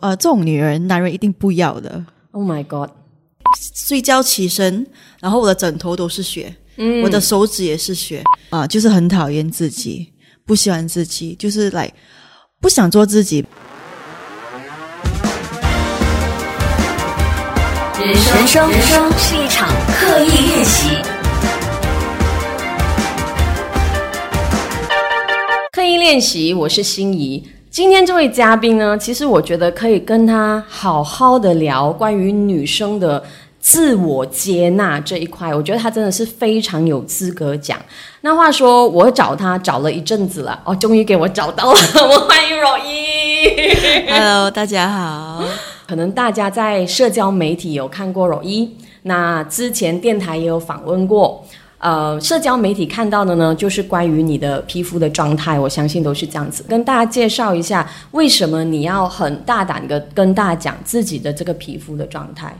呃，这种女人男人一定不要的。Oh my god！睡觉起身，然后我的枕头都是血，嗯我的手指也是血啊，就是很讨厌自己，不喜欢自己，就是来不想做自己。人生人生人生是一场刻意练习。刻意练习，我是心仪。今天这位嘉宾呢，其实我觉得可以跟他好好的聊关于女生的自我接纳这一块，我觉得他真的是非常有资格讲。那话说，我找他找了一阵子了，哦，终于给我找到了，我欢迎若一。Hello，大家好。可能大家在社交媒体有看过柔一，那之前电台也有访问过。呃，社交媒体看到的呢，就是关于你的皮肤的状态，我相信都是这样子。跟大家介绍一下，为什么你要很大胆的跟大家讲自己的这个皮肤的状态？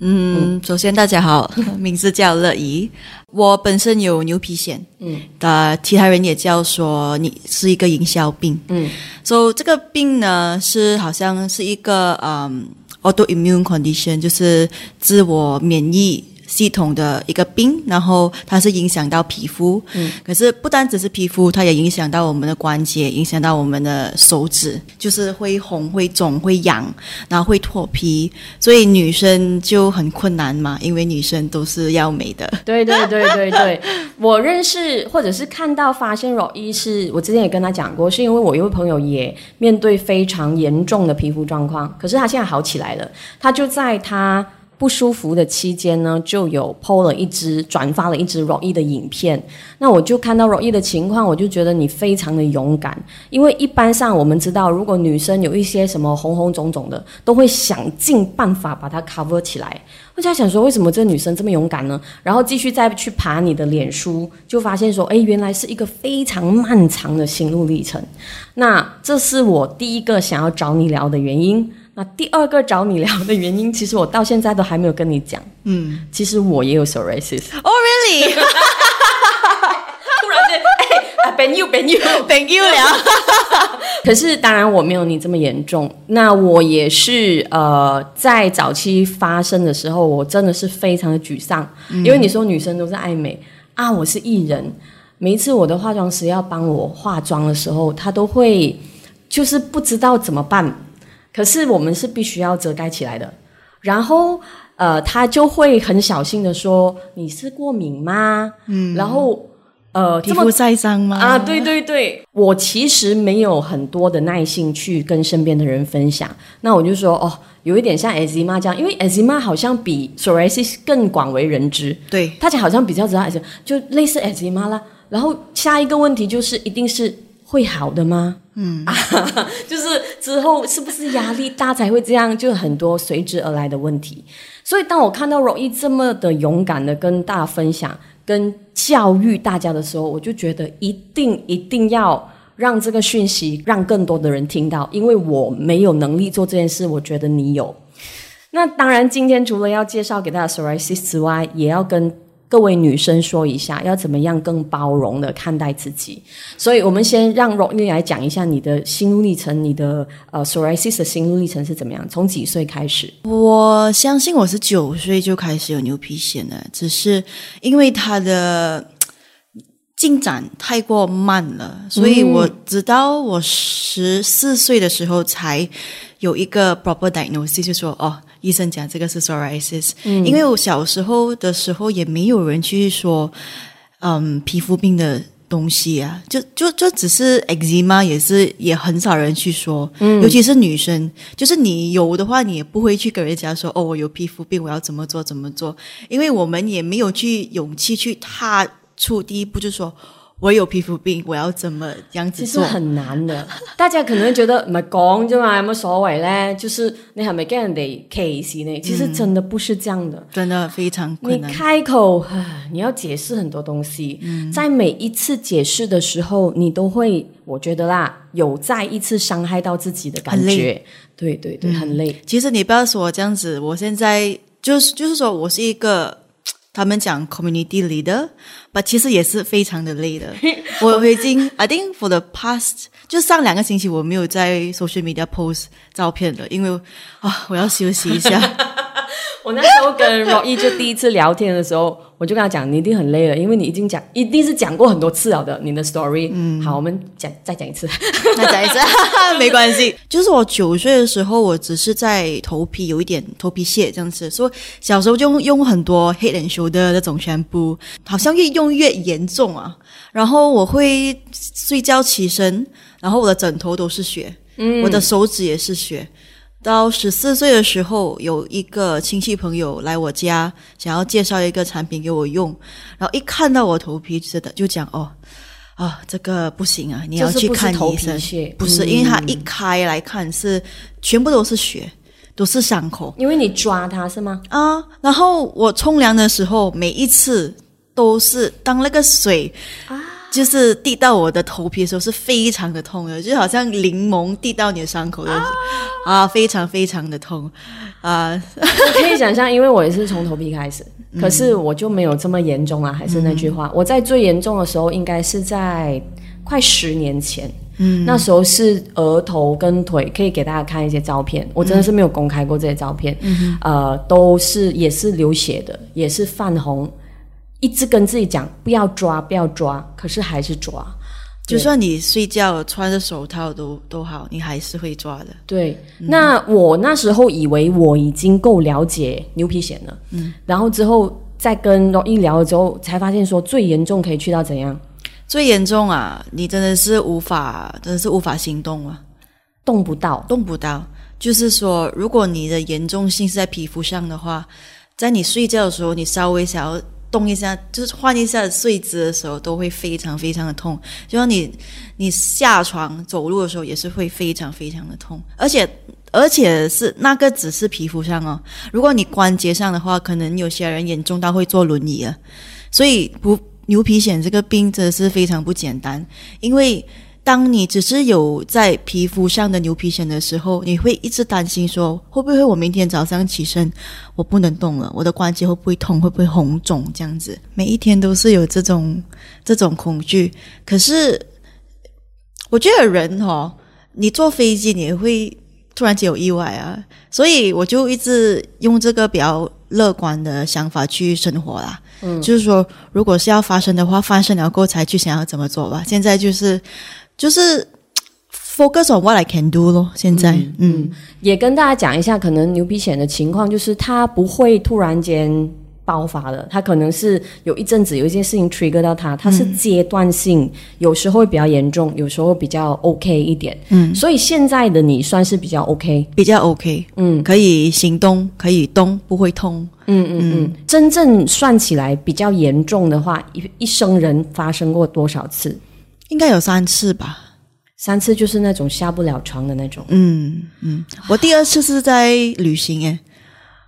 嗯，首先大家好，名字叫乐怡，我本身有牛皮癣，嗯，呃，其他人也叫说你是一个营销病，嗯所以、so, 这个病呢是好像是一个嗯 autoimmune condition，就是自我免疫系统的一个病，然后它是影响到皮肤，嗯，可是不单只是皮肤，它也影响到我们的关节，影响到我们的手指，就是会红、会肿、会痒，然后会脱皮，所以女生就很困难嘛，因为女生都是要美的。对对对对对，我认识或者是看到发现柔一是我之前也跟他讲过，是因为我一位朋友也面对非常严重的皮肤状况，可是他现在好起来了，他就在他。不舒服的期间呢，就有 PO 了一支转发了一支柔一的影片。那我就看到柔一的情况，我就觉得你非常的勇敢，因为一般上我们知道，如果女生有一些什么红红肿肿的，都会想尽办法把它 cover 起来。我就在想说，为什么这女生这么勇敢呢？然后继续再去爬你的脸书，就发现说，哎，原来是一个非常漫长的心路历程。那这是我第一个想要找你聊的原因。那第二个找你聊的原因，其实我到现在都还没有跟你讲。嗯，其实我也有 psoriasis。Oh really？突然间，哎，本 you 本 you 本 you 了。可是当然我没有你这么严重。那我也是呃，在早期发生的时候，我真的是非常的沮丧，因为你说女生都是爱美啊，我是艺人，每一次我的化妆师要帮我化妆的时候，他都会就是不知道怎么办。可是我们是必须要遮盖起来的，然后呃，他就会很小心的说：“你是过敏吗？”嗯，然后呃，皮肤晒伤吗？啊，对对对，我其实没有很多的耐心去跟身边的人分享。那我就说哦，有一点像 eczema 这样，因为 eczema 好像比 psoriasis 更广为人知，对，大家好像比较知道 eczema，就类似 eczema 啦。然后下一个问题就是，一定是会好的吗？嗯，啊，就是之后是不是压力大才会这样？就很多随之而来的问题。所以当我看到容易这么的勇敢的跟大家分享。跟教育大家的时候，我就觉得一定一定要让这个讯息让更多的人听到，因为我没有能力做这件事，我觉得你有。那当然，今天除了要介绍给大家 psoriasis 之外，也要跟各位女生说一下，要怎么样更包容的看待自己。所以我们先让 r o n 来讲一下你的心路历程，你的呃 psoriasis 的心路历程是怎么样？从几岁开始？我相信我是九岁就开始有牛皮癣了，只是因为它的进展太过慢了，所以我直到我十四岁的时候才有一个 proper diagnosis，就说哦，医生讲这个是 psoriasis。嗯，因为我小时候的时候也没有人去说，嗯，皮肤病的。东西啊，就就就只是 eczema，也是也很少人去说，嗯，尤其是女生，就是你有的话，你也不会去跟人家说，哦，我有皮肤病，我要怎么做怎么做，因为我们也没有去勇气去踏出第一步，就说我有皮肤病，我要怎么样子做？其實很難的，大家可能覺得唔係講啫嘛，有乜所謂咧？就是你係咪跟人哋歧視你？其實真的不是這樣的。真的非常你困難。開口，你要解釋很多東西，在每一次解釋的時候，你都會，我覺得啦，有再一次傷害到自己的感覺很累。對對對，很累。其實你不要說我這樣子，我現在就是就是說我是一個他们讲 community leader，但其实也是非常的累的。我已经 I think for the past 就上两个星期我没有在 social media post 照片了，因为啊我要休息一下。我那时候跟 Roy 就第一次聊天的时候，我就跟他讲，你一定很累了，因为你已经讲，一定是讲过很多次了的你的 story。嗯，好，我们讲再讲一次，再讲一次，没关系。就是我九岁的时候，我只是在头皮有一点头皮屑这样子，所以小时候就用很多 Head and Shoulder 那种宣布，好像越用越严重啊。然后我会睡觉起身，然后我的枕头都是血，嗯，我的手指也是血。到十四岁的时候，有一个亲戚朋友来我家，想要介绍一个产品给我用，然后一看到我头皮，真的就讲哦，啊，这个不行啊，你要去看医生。不是，因为他一开来看是全部都是血，都是伤口。因为你抓它是吗？啊，然后我冲凉的时候，每一次都是当那个水啊。就是滴到我的头皮的时候是非常的痛的，就好像柠檬滴到你的伤口的啊，非常非常的痛啊！可以想象，因为我也是从头皮开始，可是我就没有这么严重啊。还是那句话，我在最严重的时候应该是在快十年前，嗯，那时候是额头跟腿，可以给大家看一些照片。我真的是没有公开过这些照片，嗯呃，都是也是流血的，也是泛红。一直跟自己讲不要抓，不要抓，可是还是抓。就算你睡觉穿着手套都都好，你还是会抓的。对，那我那时候以为我已经够了解牛皮癣了，嗯，然后之后再跟罗一聊了之后，才发现说最严重可以去到怎样？最严重啊，你真的是无法，真的是无法行动啊，动不到，动不到。就是说，如果你的严重性是在皮肤上的话，在你睡觉的时候，你稍微想要。动一下，就是换一下睡姿的时候，都会非常非常的痛。就像你，你下床走路的时候，也是会非常非常的痛。而且，而且是那个只是皮肤上哦。如果你关节上的话，可能有些人严重到会坐轮椅啊。所以，不牛皮癣这个病真的是非常不简单，因为。当你只是有在皮肤上的牛皮癣的时候，你会一直担心说会不会我明天早上起身我不能动了，我的关节会不会痛，会不会红肿这样子？每一天都是有这种这种恐惧。可是我觉得人哈，你坐飞机你会突然间有意外啊，所以我就一直用这个比较乐观的想法去生活啦。嗯，就是说如果是要发生的话，发生了过后才去想要怎么做吧。现在就是。就是 focus on what I can do 咯。现在，嗯，也跟大家讲一下，可能牛皮癣的情况，就是它不会突然间爆发的，它可能是有一阵子有一件事情 trigger 到它，它是阶段性，有时候会比较严重，有时候比较 OK 一点。嗯，所以现在的你算是比较 OK，比较 OK，嗯，可以行动，可以动，不会痛。嗯嗯嗯，真正算起来比较严重的话，一一生人发生过多少次？应该有三次吧，三次就是那种下不了床的那种。嗯嗯，我第二次是在旅行诶，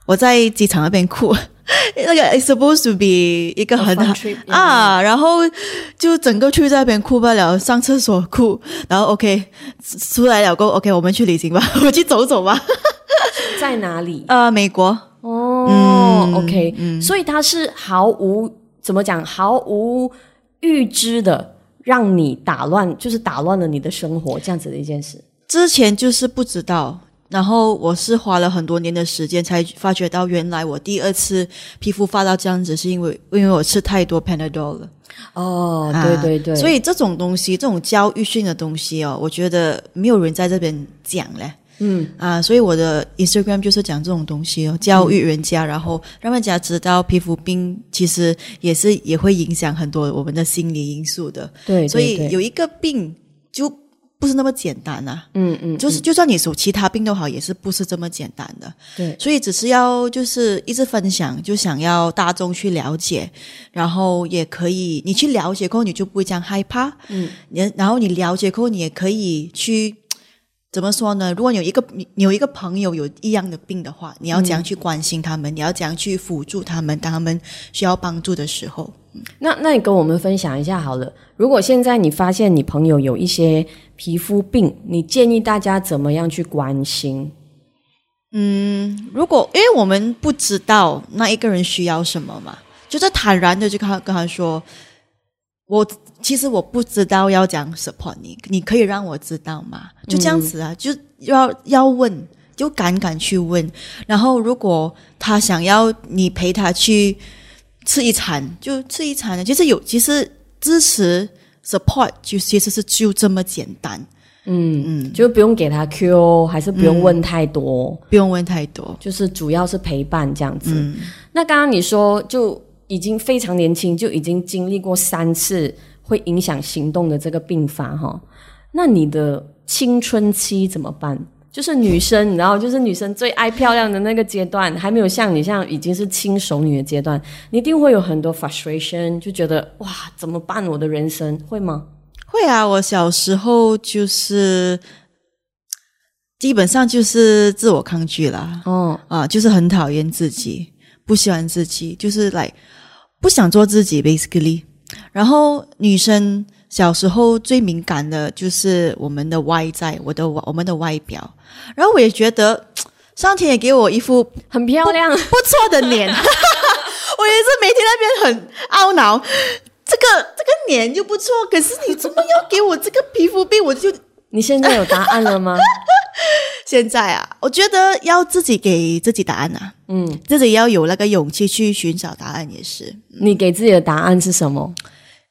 我在机场那边哭，那个 supposed to be 一个很好啊，然后就整个去在那边哭不了，上厕所哭，然后 OK 出来了过 OK，我们去旅行吧，我们去走走吧。在哪里？呃，美国。哦，OK，所以他是毫无怎么讲，毫无预知的。让你打乱，就是打乱了你的生活，这样子的一件事。之前就是不知道，然后我是花了很多年的时间才发觉到，原来我第二次皮肤发到这样子，是因为因为我吃太多 Panadol 了。哦，对对对。所以这种东西，这种教育性的东西哦，我觉得没有人在这边讲嘞。嗯啊，所以我的 Instagram 就是讲这种东西哦，教育人家，然后让人家知道皮肤病其实也是也会影响很多我们的心理因素的。对，所以有一个病就不是那么简单呐。嗯嗯，就是就算你说其他病都好，也是不是这么简单的。对，所以只是要就是一直分享，就想要大众去了解，然后也可以你去了解过后，你就不会这样害怕。嗯，你然后你了解过后，你也可以去。怎么说呢？如果有一个你有一个朋友有一样的病的话，你要怎样去关心他们？你要怎样去辅助他们？当他们需要帮助的时候，那那你跟我们分享一下好了。如果现在你发现你朋友有一些皮肤病，你建议大家怎么样去关心？嗯，如果因为我们不知道那一个人需要什么嘛。就是坦然的就跟他跟他说，我其实我不知道要讲 support 你，你可以让我知道吗？就这样子啊，就要要问，就敢敢去问。然后如果他想要你陪他去吃一餐，就吃一餐的。其实有，其实支持 support 就其实是就这么简单，嗯嗯，就不用给他 Q，还是不用问太多，不用问太多。就是主要是陪伴这样子。那刚刚你说就已经非常年轻，就已经经历过三次会影响行动的这个病发哈。那你的青春期怎么办？就是女生，你知道，就是女生最爱漂亮的那个阶段，还没有像你这样已经是轻熟女的阶段，你一定会有很多 frustration，就觉得哇，怎么办？我的人生会吗？会啊，我小时候就是基本上就是自我抗拒啦，哦，啊，就是很讨厌自己，不喜欢自己，就是来不想做自己，basically。然后女生小时候最敏感的就是我们的外在，我的我们的外表。然后我也觉得上天也给我一副很漂亮、不错的脸，我也是每天那边很懊恼，这个这个脸就不错，可是你怎么要给我这个皮肤病？我就你现在有答案了吗？现在啊，我觉得要自己给自己答案啊，嗯，自己要有那个勇气去寻找答案，也是。你给自己的答案是什么？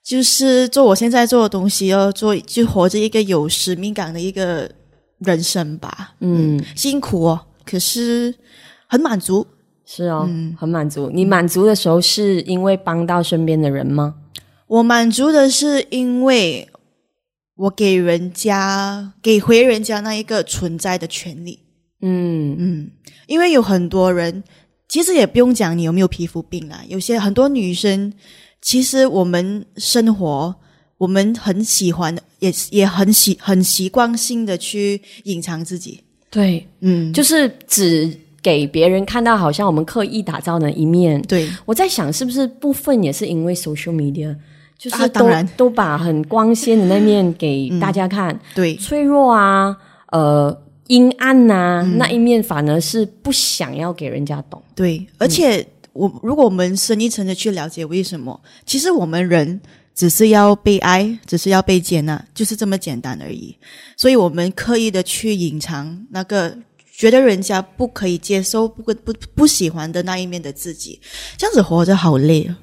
就是做我现在做的东西，要做就活着一个有使命感的一个人生吧。嗯，辛苦哦，可是很满足。是哦，很满足。你满足的时候是因为帮到身边的人吗？我满足的是因为我给人家给回人家那一个存在的权利。嗯嗯，因为有很多人，其实也不用讲你有没有皮肤病啦，有些很多女生，其实我们生活，我们很喜欢，也也很习很习惯性的去隐藏自己。对，嗯，就是只给别人看到好像我们刻意打造的一面。对，我在想，是不是部分也是因为 social media，就是都、啊当然嗯都把很光鲜的那面给大家看，对，脆弱啊，呃，阴暗呐、嗯那一面反而是不想要给人家懂。对，而且我如果我们深一层的去了解为什么，其实我们人只是要被爱，只是要被接纳，就是这么简单而已。所以我们刻意的去隐藏那个觉得人家不可以接受、不不不喜欢的那一面的自己，这样子活着好累啊！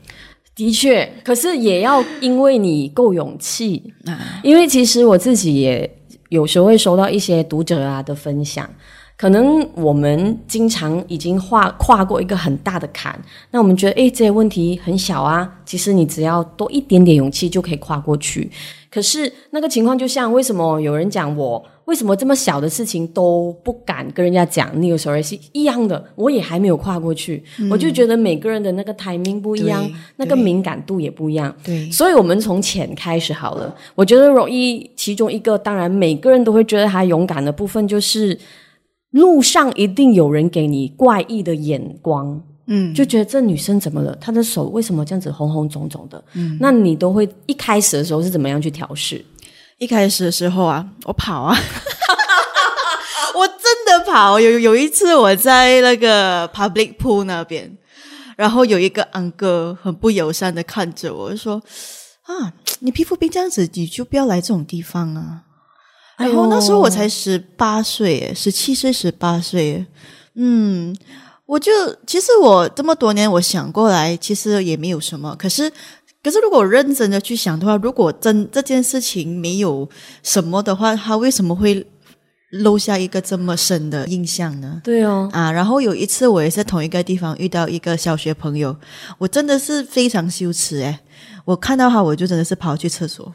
的确，可是也要因为你够勇气，啊因为其实我自己也有时候会收到一些读者啊的分享，可能我们经常已经跨跨过一个很大的坎，那我们觉得诶这些问题很小啊，其实你只要多一点点勇气就可以跨过去。可是那个情况就像为什么有人讲我为什么这么小的事情都不敢跟人家讲，你有时候也是一样的，我也还没有跨过去，我就觉得每个人的那个 timing 不一样，那个敏感度也不一样。对所以我们从浅开始好了。我觉得容易其中一个，当然每个人都会觉得他勇敢的部分，就是路上一定有人给你怪异的眼光，嗯，就觉得这女生怎么了？她的手为什么这样子红红肿肿的？嗯，那你都会一开始的时候是怎么样去调试？一开始的时候啊，我跑啊，我真的跑。有有一次我在那个 public pool 那边，然后有一个安哥很不友善的看着我说：“啊，你皮肤病这样子，你就不要来这种地方啊。”然后那时候我才十八岁，十七岁、十八岁，嗯，我就其实我这么多年我想过来，其实也没有什么。可是，可是如果认真的去想的话，如果真这件事情没有什么的话，他为什么会留下一个这么深的印象呢？对哦，啊，然后有一次我也是同一个地方遇到一个小学朋友，我真的是非常羞耻诶，我看到他我就真的是跑去厕所，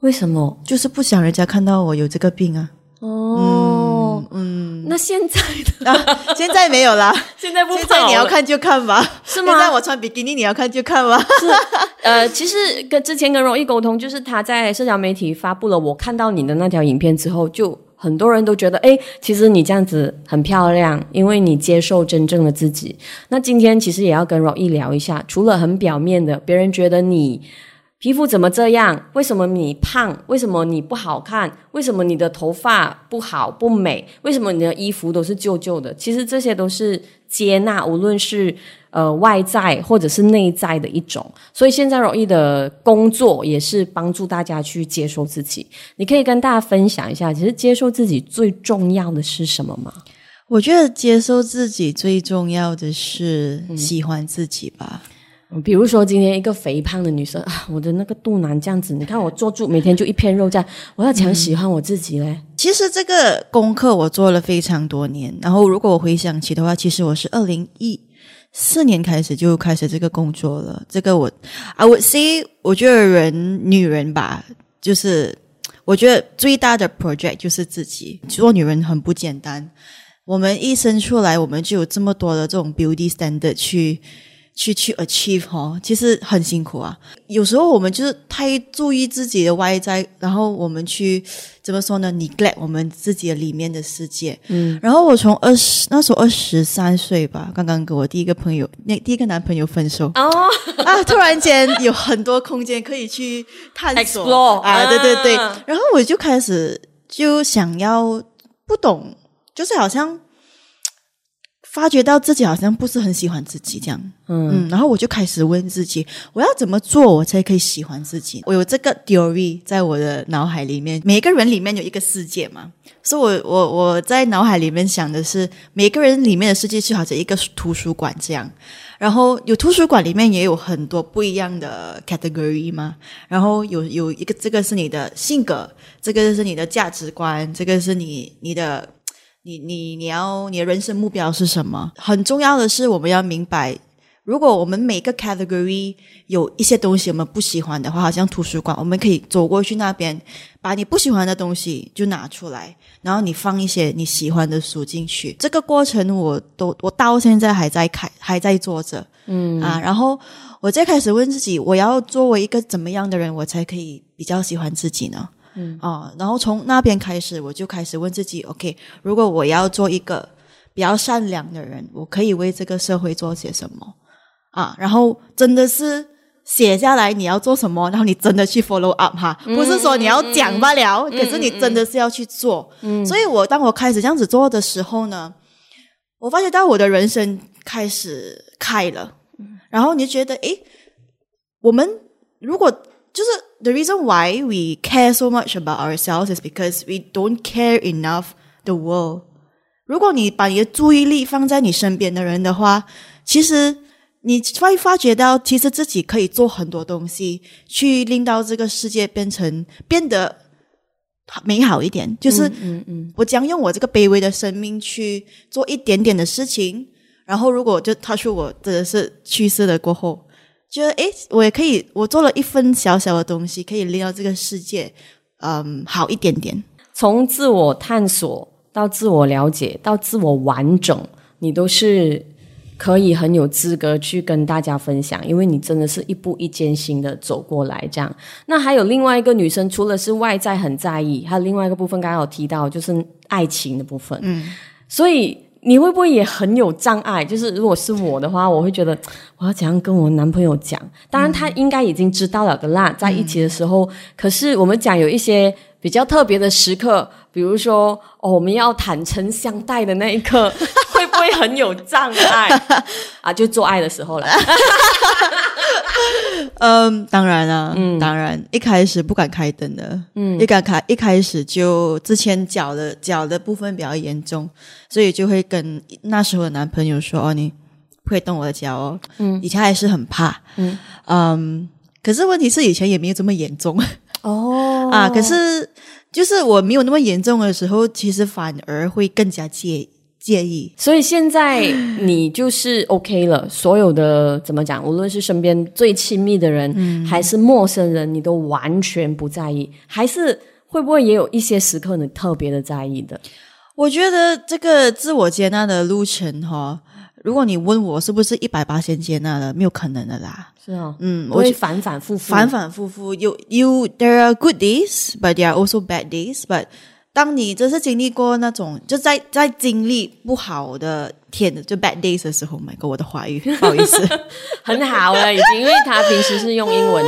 为什么？就是不想人家看到我有这个病啊。哦，嗯，那现在的啊，现在没有啦，现在不现在你要看就看吧，是吗现在我穿比基尼，你要看就看吧。呃，其实跟之前跟容易沟通，就是他在社交媒体发布了我看到你的那条影片之后，就很多人都觉得，哎，其实你这样子很漂亮，因为你接受真正的自己。那今天其实也要跟容易聊一下，除了很表面的，别人觉得你皮肤怎么这样？为什么你胖？为什么你不好看？为什么你的头发不好不美？为什么你的衣服都是旧旧的？其实这些都是接纳，无论是呃外在或者是内在的一种。所以现在容易的工作也是帮助大家去接受自己。你可以跟大家分享一下，其实接受自己最重要的是什么吗？我觉得接受自己最重要的是喜欢自己吧。比如说，今天一个肥胖的女生啊，我的那个肚腩这样子，你看我坐住，每天就一片肉这样，我要讲喜欢我自己嘞。其实这个功课我做了非常多年，然后如果我回想起的话，其实我是二零一四年开始就开始这个工作了。这个我，I would say，我觉得人女人吧，就是我觉得最大的 project 就是自己做女人很不简单。我们一生出来，我们就有这么多的这种 beauty standard 去。去去 achieve 哈，其实很辛苦啊。有时候我们就是太注意自己的外在，然后我们去怎么说呢？neglect 我们自己的里面的世界。嗯。然后我从二十那时候二十三岁吧，刚刚跟我第一个朋友，那第一个男朋友分手。哦。啊！突然间有很多空间可以去探索啊！对对对。然后我就开始就想要不懂，就是好像。发觉到自己好像不是很喜欢自己这样，嗯，然后我就开始问自己，我要怎么做我才可以喜欢自己？我有这个 theory 在我的脑海里面，每个人里面有一个世界嘛，所以我我我在脑海里面想的是，每个人里面的世界就好像一个图书馆这样，然后有图书馆里面也有很多不一样的 category 嘛，然后有有一个这个是你的性格，这个是你的价值观，这个是你你的。你你你要你的人生目标是什么？很重要的是，我们要明白，如果我们每个 category 有一些东西我们不喜欢的话，好像图书馆，我们可以走过去那边，把你不喜欢的东西就拿出来，然后你放一些你喜欢的书进去。这个过程我都我到现在还在开还在做着，嗯啊，然后我再开始问自己，我要作为一个怎么样的人，我才可以比较喜欢自己呢？嗯啊，然后从那边开始，我就开始问自己：OK，如果我要做一个比较善良的人，我可以为这个社会做些什么啊？然后真的是写下来你要做什么，然后你真的去 follow up 哈，不是说你要讲罢了，可是你真的是要去做。嗯，所以我当我开始这样子做的时候呢，我发觉到我的人生开始开了，然后你就觉得，诶，我们如果就是 the reason why we care so much about ourselves is because we don't care enough the world。如果你把你的注意力放在你身边的人的话，其实你会发觉到，其实自己可以做很多东西，去令到这个世界变成变得美好一点。就是，嗯嗯，我将用我这个卑微的生命去做一点点的事情，然后如果就他说我真的是去世了过后。觉得诶，我也可以，我做了一份小小的东西，可以令到这个世界，嗯，好一点点。从自我探索到自我了解到自我完整，你都是可以很有资格去跟大家分享，因为你真的是一步一艰辛的走过来。这样，那还有另外一个女生，除了是外在很在意，还有另外一个部分，刚刚有提到就是爱情的部分。嗯，所以。你会不会也很有障碍？就是如果是我的话，我会觉得 我要怎样跟我男朋友讲？当然，他应该已经知道了的啦，在一起的时候。可是我们讲有一些比较特别的时刻，比如说哦，我们要坦诚相待的那一刻，会不会很有障碍啊？就做爱的时候了。嗯，当然了，嗯，当然，一开始不敢开灯的，嗯，一敢开，一开始就之前脚的脚的部分比较严重，所以就会跟那时候的男朋友说：“哦，你不可以动我的脚哦。”嗯，以前还是很怕，嗯。嗯，可是问题是以前也没有这么严重。哦。啊，可是就是我没有那么严重的时候，其实反而会更加介意。介意，所以现在你就是 OK 了。所有的怎么讲，无论是身边最亲密的人，还是陌生人，你都完全不在意。还是会不会也有一些时刻你特别的在意的？我觉得这个自我接纳的路程，哈，如果你问我是不是一百八先接纳了，没有可能的啦。是啊，嗯，我会反反复复，反反复复。You you there are good days, but there are also bad days, but 当你真是经历过那种就在在经历不好的天的就 bad days 的时候，My God，我的华语 不好意思很好了，已经，因为他平时是用英文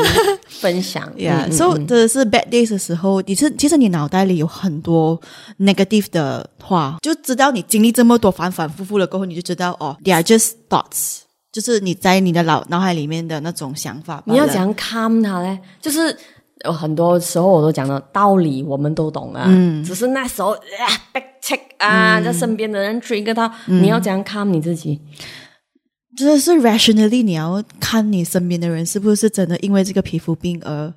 分享。Yeah，嗯嗯所以真的是 bad days 的时候，你是其实你脑袋里有很多 negative 的话，就知道你经历这么多反反复复了过后，你就知道哦，they are just thoughts，就是你在你的脑脑海里面的那种想法。你要怎样 calm 他嘞？就是有很多时候我都讲了道理，我们都懂啊。嗯，只是那时候啊 back check 啊，在身边的人 trigger 到，你要怎样 calm 你自己？真的是 rationally，你要看你身边的人是不是真的因为这个皮肤病而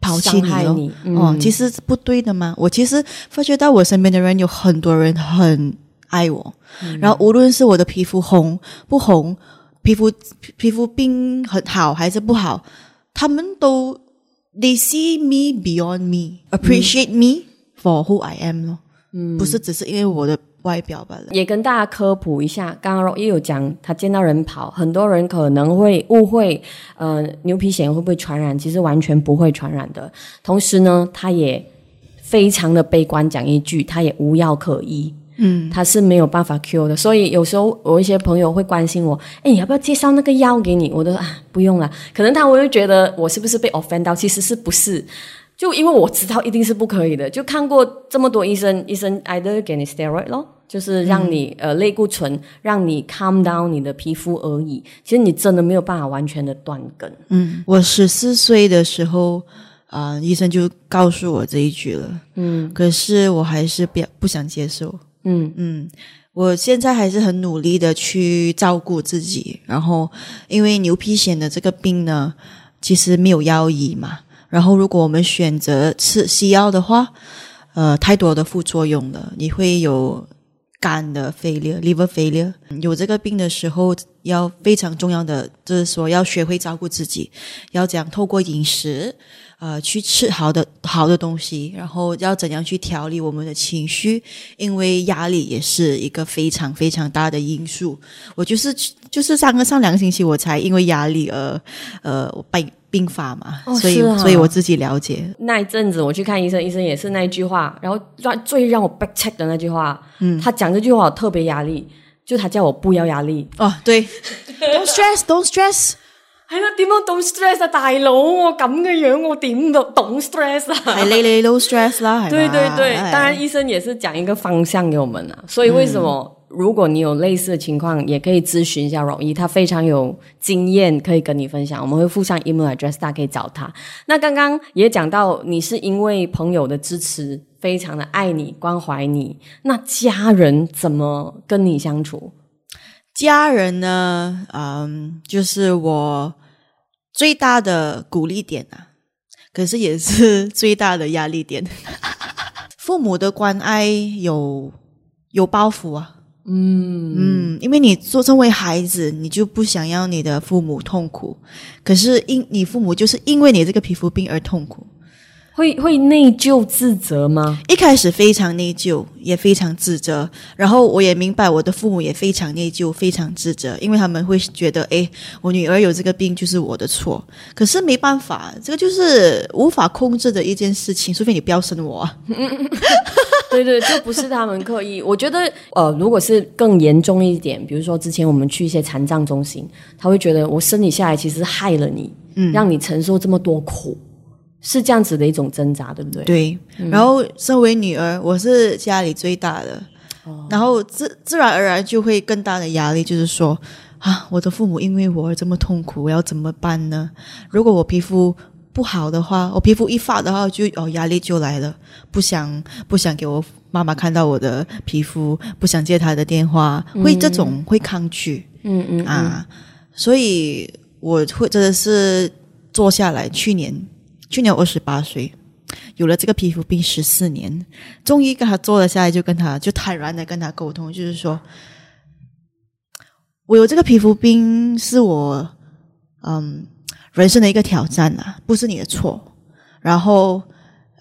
抛弃你嗯哦，其实是不对的嘛。我其实发觉到我身边的人有很多人很爱我，嗯然后无论是我的皮肤红不红，皮肤皮肤病很好还是不好，他们都 they see me beyond me, appreciate me for who I am 咯。嗯，不是只是因为我的外表罢了。也跟大家科普一下，刚刚也有讲，他见到人跑，很多人可能会误会，呃，牛皮癣会不会传染？其实完全不会传染的。同时呢，他也非常的悲观，讲一句，他也无药可医。嗯，他是没有办法 cure 的，所以有时候我一些朋友会关心我，哎，你要不要介绍那个药给你？我都啊，不用了。可能他我会觉得我是不是被 offend 到？其实是不是？就因为我知道一定是不可以的，就看过这么多医生，医生 either 给你 steroid 咯，就是让你、呃类固醇，让你 calm down 你的皮肤而已。其实你真的没有办法完全的断根。嗯，我十四岁的时候，啊、医生就告诉我这一句了。嗯，可是我还是不要不想接受。嗯嗯，我现在还是很努力的去照顾自己。然后，因为牛皮癣的这个病呢，其实没有药医嘛。然后，如果我们选择吃西药的话，呃，太多的副作用了，你会有肝的 failure、liver failure。有这个病的时候，要非常重要的就是说，要学会照顾自己，要讲透过饮食，呃，去吃好的好的东西，然后要怎样去调理我们的情绪，因为压力也是一个非常非常大的因素。我就是就是上个上两个星期，我才因为压力而呃病病发嘛，所以、所以我自己了解。那一阵子我去看医生，医生也是那一句话，然后让最让我 back check 的那句话，嗯，他讲这句话我特别压力，就他叫我不要压力。哦，对，don't stress，don't stress。係啦，點樣懂 stress 啊，大佬，我咁嘅樣，我點懂懂 stress 啊？係你你 low stress 啦，係嘛对对 对，哎当然医生也是讲一个方向给我们啊。所以为什么、如果你有类似的情况，也可以咨询一下容易，他非常有经验，可以跟你分享。我们会附上 email address，大家可以找他。那刚刚也讲到，你是因为朋友的支持，非常的爱你、关怀你。那家人怎么跟你相处？家人呢，嗯，就是我最大的鼓励点啊，可是也是最大的压力点。父母的关爱有有包袱啊，嗯嗯，因为你做成为孩子，你就不想要你的父母痛苦，可是因你父母就是因为你这个皮肤病而痛苦。会会内疚自责吗？一开始非常内疚，也非常自责。然后我也明白我的父母也非常内疚，非常自责，因为他们会觉得，哎，我女儿有这个病就是我的错。可是没办法，这个就是无法控制的一件事情，除非你不要生我啊。对对，就不是他们刻意。我觉得，呃，如果是更严重一点，比如说之前我们去一些残障中心，他会觉得我生你下来其实害了你，嗯，让你承受这么多苦，是这样子的一种挣扎，对不对？对，然后身为女儿，我是家里最大的，然后自自然而然就会更大的压力，就是说啊，我的父母因为我而这么痛苦，我要怎么办呢？如果我皮肤不好的话，我皮肤一发的话就，哦压力就来了，不想不想给我妈妈看到我的皮肤，不想接她的电话，会这种会抗拒，嗯嗯。啊，所以我会真的是坐下来，去年去年二十八岁，有了这个皮肤病十四年，终于跟他坐了下来，就跟他就坦然的跟他沟通，就是说，我有这个皮肤病是我嗯人生的一个挑战啊，不是你的错，然后。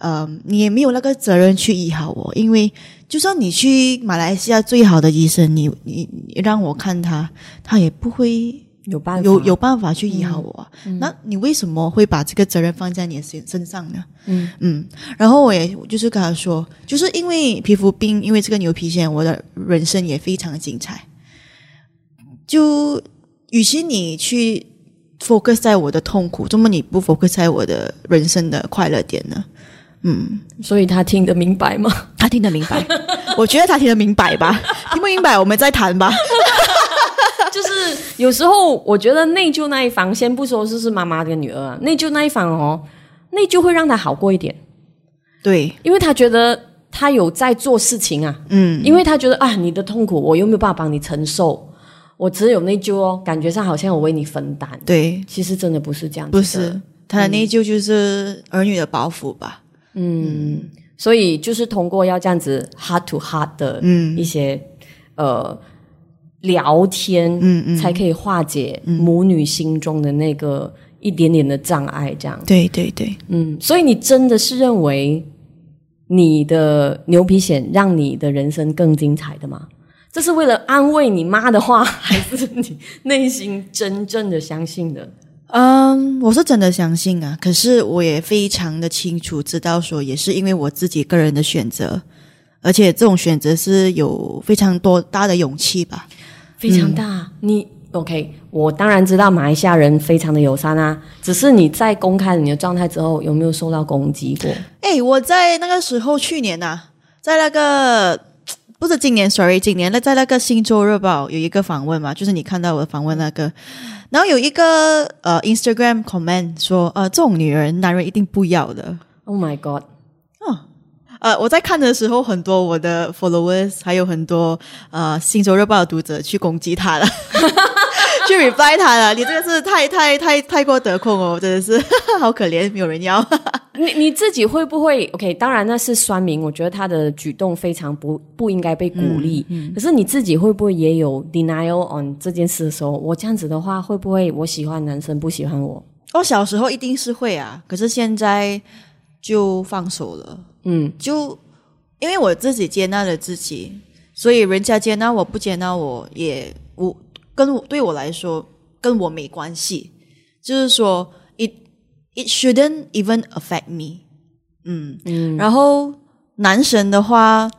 嗯，你也没有那个责任去医好我，因为就算你去马来西亚最好的医生，你你你让我看他，他也不会有办法，有有办法去医好我啊、那你为什么会把这个责任放在你的身身上呢？嗯嗯，然后我也就是跟他说，就是因为皮肤病，因为这个牛皮癣，我的人生也非常精彩。就与其你去 focus 在我的痛苦，怎么你不 focus 在我的人生的快乐点呢？嗯，所以他听得明白吗？他听得明白，我觉得他听得明白吧，听不明白我们再谈吧。就是有时候我觉得内疚那一方，先不说是是妈妈跟女儿啊，内疚那一方哦，内疚会让他好过一点，对，因为他觉得他有在做事情啊，嗯，因为他觉得啊，你的痛苦我又没有办法帮你承受，我只有内疚哦，感觉上好像我为你分担，对，其实真的不是这样子的，不是他的内疚就是儿女的包袱吧。嗯，所以就是通过要这样子 heart to heart 的嗯。一些、呃聊天，嗯嗯才可以化解母女心中的那个一点点的障碍，这样。对对对，嗯，所以你真的是认为你的牛皮癣让你的人生更精彩的吗？这是为了安慰你妈的话，还是你内心真正的相信的？嗯，我是真的相信啊，可是我也非常的清楚知道说，也是因为我自己个人的选择，而且这种选择是有非常多大的勇气吧。非常大。你 OK？我当然知道马来西亚人非常的友善啊，只是你在公开你的状态之后，有没有受到攻击过？哎，我在那个时候，去年呐、在那个 不是今年，sorry，今年那在那个《星洲日报》有一个访问嘛，就是你看到我访问那个，然后有一个呃 Instagram comment 说，呃，这种女人男人一定不要的。Oh my god！呃，我在看的时候，很多我的 followers 还有很多呃《星洲日报》的读者去攻击他了，去 reply 他了。你这个是太太太太过得空哦，真的是 好可怜，没有人要。你你自己会不会 OK？当然那是酸民，我觉得他的举动非常不不应该被鼓励。可是你自己会不会也有 denial on 这件事的时候？我这样子的话，会不会我喜欢男生不喜欢我？我小时候一定是会啊，可是现在就放手了。嗯，就因为我自己接纳了自己，所以人家接纳我不接纳我也我跟我对我来说跟我没关系，就是说 it it shouldn't even affect me。嗯嗯，然后男神的话，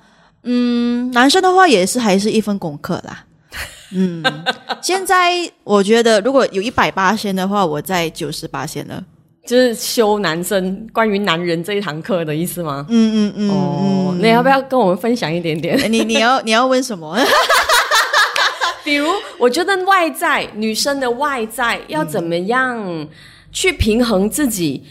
嗯，男生的话也是还是一份功课啦。嗯，现在我觉得如果有一百八线的话，我在九十八线了。就是修男生关于男人这一堂课的意思吗？嗯嗯嗯，哦，你要不要跟我们分享一点点？你你要你要问什么？比如，我觉得外在女生的外在要怎么样去平衡自己？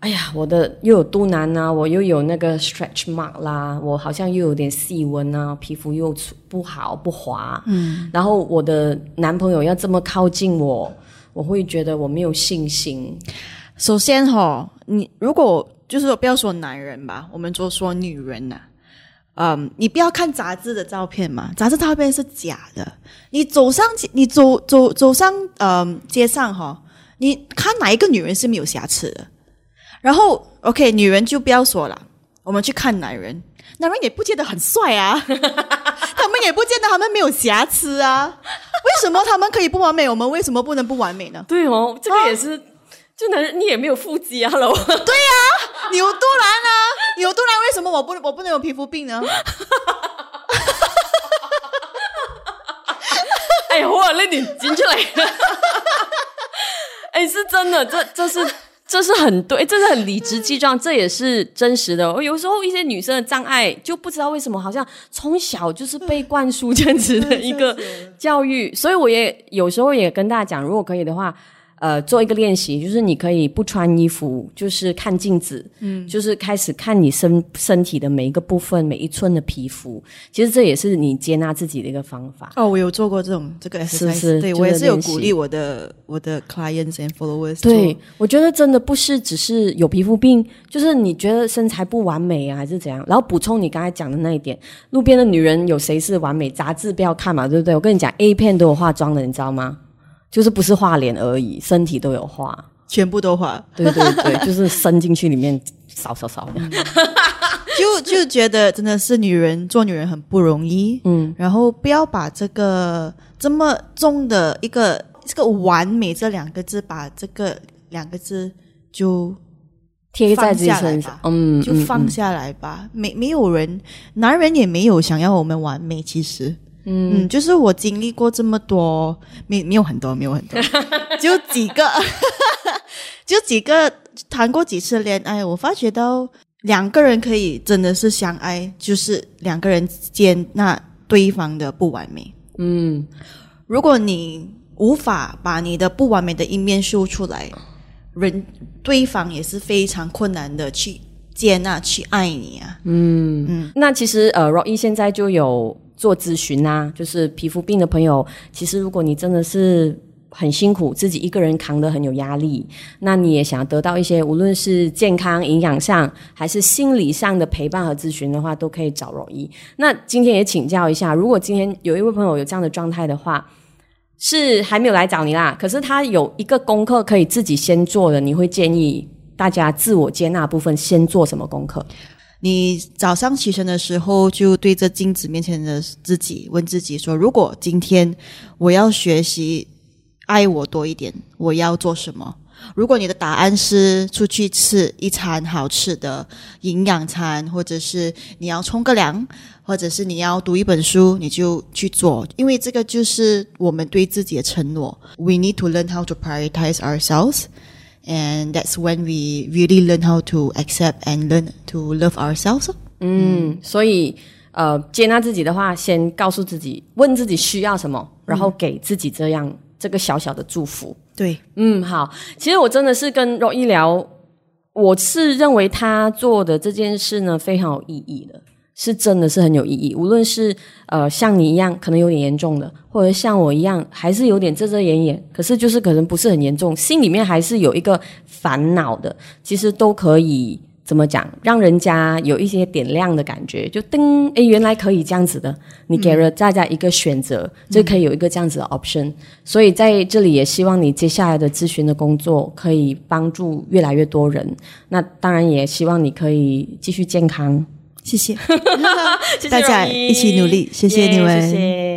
哎呀，我的又有肚腩啊，我又有那个 stretch mark 啦，我好像又有点细纹啊，皮肤又不好不滑，嗯，然后我的男朋友要这么靠近我，我会觉得我没有信心。首先哈，你如果就是说不要说男人吧，我们就说女人呐、嗯，你不要看杂志的照片嘛，杂志照片是假的。你走上街，你走走走上嗯街上哈，你看哪一个女人是没有瑕疵的？然后 OK，女人就不要说了，我们去看男人，男人也不见得很帅啊，他们也不见得他们没有瑕疵啊。为什么他们可以不完美，我们为什么不能不完美呢？对哦，这个也是，就男人你也没有腹肌啊喽。你有肚腩啊，你有肚腩，为什么我不我不能有皮肤病呢？哎呀，我那你进去来。哎，是真的，这这是这是很对，这是很理直气壮，这也是真实的。我有时候一些女生的障碍就不知道为什么，好像从小就是被灌输这样子的一个教育，所以我也有时候也跟大家讲，如果可以的话。呃，做一个练习，就是你可以不穿衣服，就是看镜子，嗯，就是开始看你身身体的每一个部分、每一寸的皮肤。其实这也是你接纳自己的一个方法。哦，我有做过这种这个 exercise，是对我也是有鼓励我的我的 clients and followers 对，我觉得真的不是只是有皮肤病，就是你觉得身材不完美啊，还是怎样？然后补充你刚才讲的那一点，路边的女人有谁是完美？杂志不要看嘛，对不对？我跟你讲，A 片都有化妆的，你知道吗？就是不是画脸而已，身体都有画。全部都画，对对对，就是伸进去里面扫扫扫。就就觉得真的是女人做女人很不容易，嗯，然后不要把这个这么重的一个这个完美这两个字，把这个两个字就贴在自己身上嗯，就嗯放下来吧。没没有人，男人也没有想要我们完美，其实。嗯就是我经历过这么多，没没有很多，没有很多，只有几个，就几个谈过几次恋爱，我发觉到两个人可以真的是相爱，就是两个人接纳对方的不完美。嗯，如果你无法把你的不完美的一面秀出来，人对方也是非常困难的去接纳、去爱你啊。嗯那其实呃，Roy 现在就有做咨询啊，就是皮肤病的朋友，其实如果你真的是很辛苦，自己一个人扛得很有压力，那你也想得到一些无论是健康、营养上，还是心理上的陪伴和咨询的话，都可以找容易。那今天也请教一下，如果今天有一位朋友有这样的状态的话，是还没有来找你啦，可是他有一个功课可以自己先做的，你会建议大家自我接纳部分先做什么功课？你早上起身的时候，就对着镜子面前的自己问自己说：如果今天我要学习爱我多一点，我要做什么？如果你的答案是出去吃一餐好吃的营养餐，或者是你要冲个凉，或者是你要读一本书，你就去做，因为这个就是我们对自己的承诺。We need to learn how to prioritize ourselves. And that's when we really learn how to accept and learn to love ourselves. 嗯，所以呃，接纳自己的话，先告诉自己，问自己需要什么，然后给自己这样这个小小的祝福。对，嗯，好，其实我真的是跟肉医聊，我是认为他做的这件事呢非常有意义的，是真的是很有意义。无论是呃像你一样可能有点严重的，或者像我一样还是有点遮遮掩掩，可是就是可能不是很严重，心里面还是有一个烦恼的，其实都可以。怎么讲？让人家有一些点亮的感觉，就噔，诶，原来可以这样子的。你给了大家一个选择，就可以有一个这样子的 option。所以在这里也希望你接下来的咨询的工作可以帮助越来越多人。那当然也希望你可以继续健康。谢谢，大家一起努力谢谢你们。耶谢谢。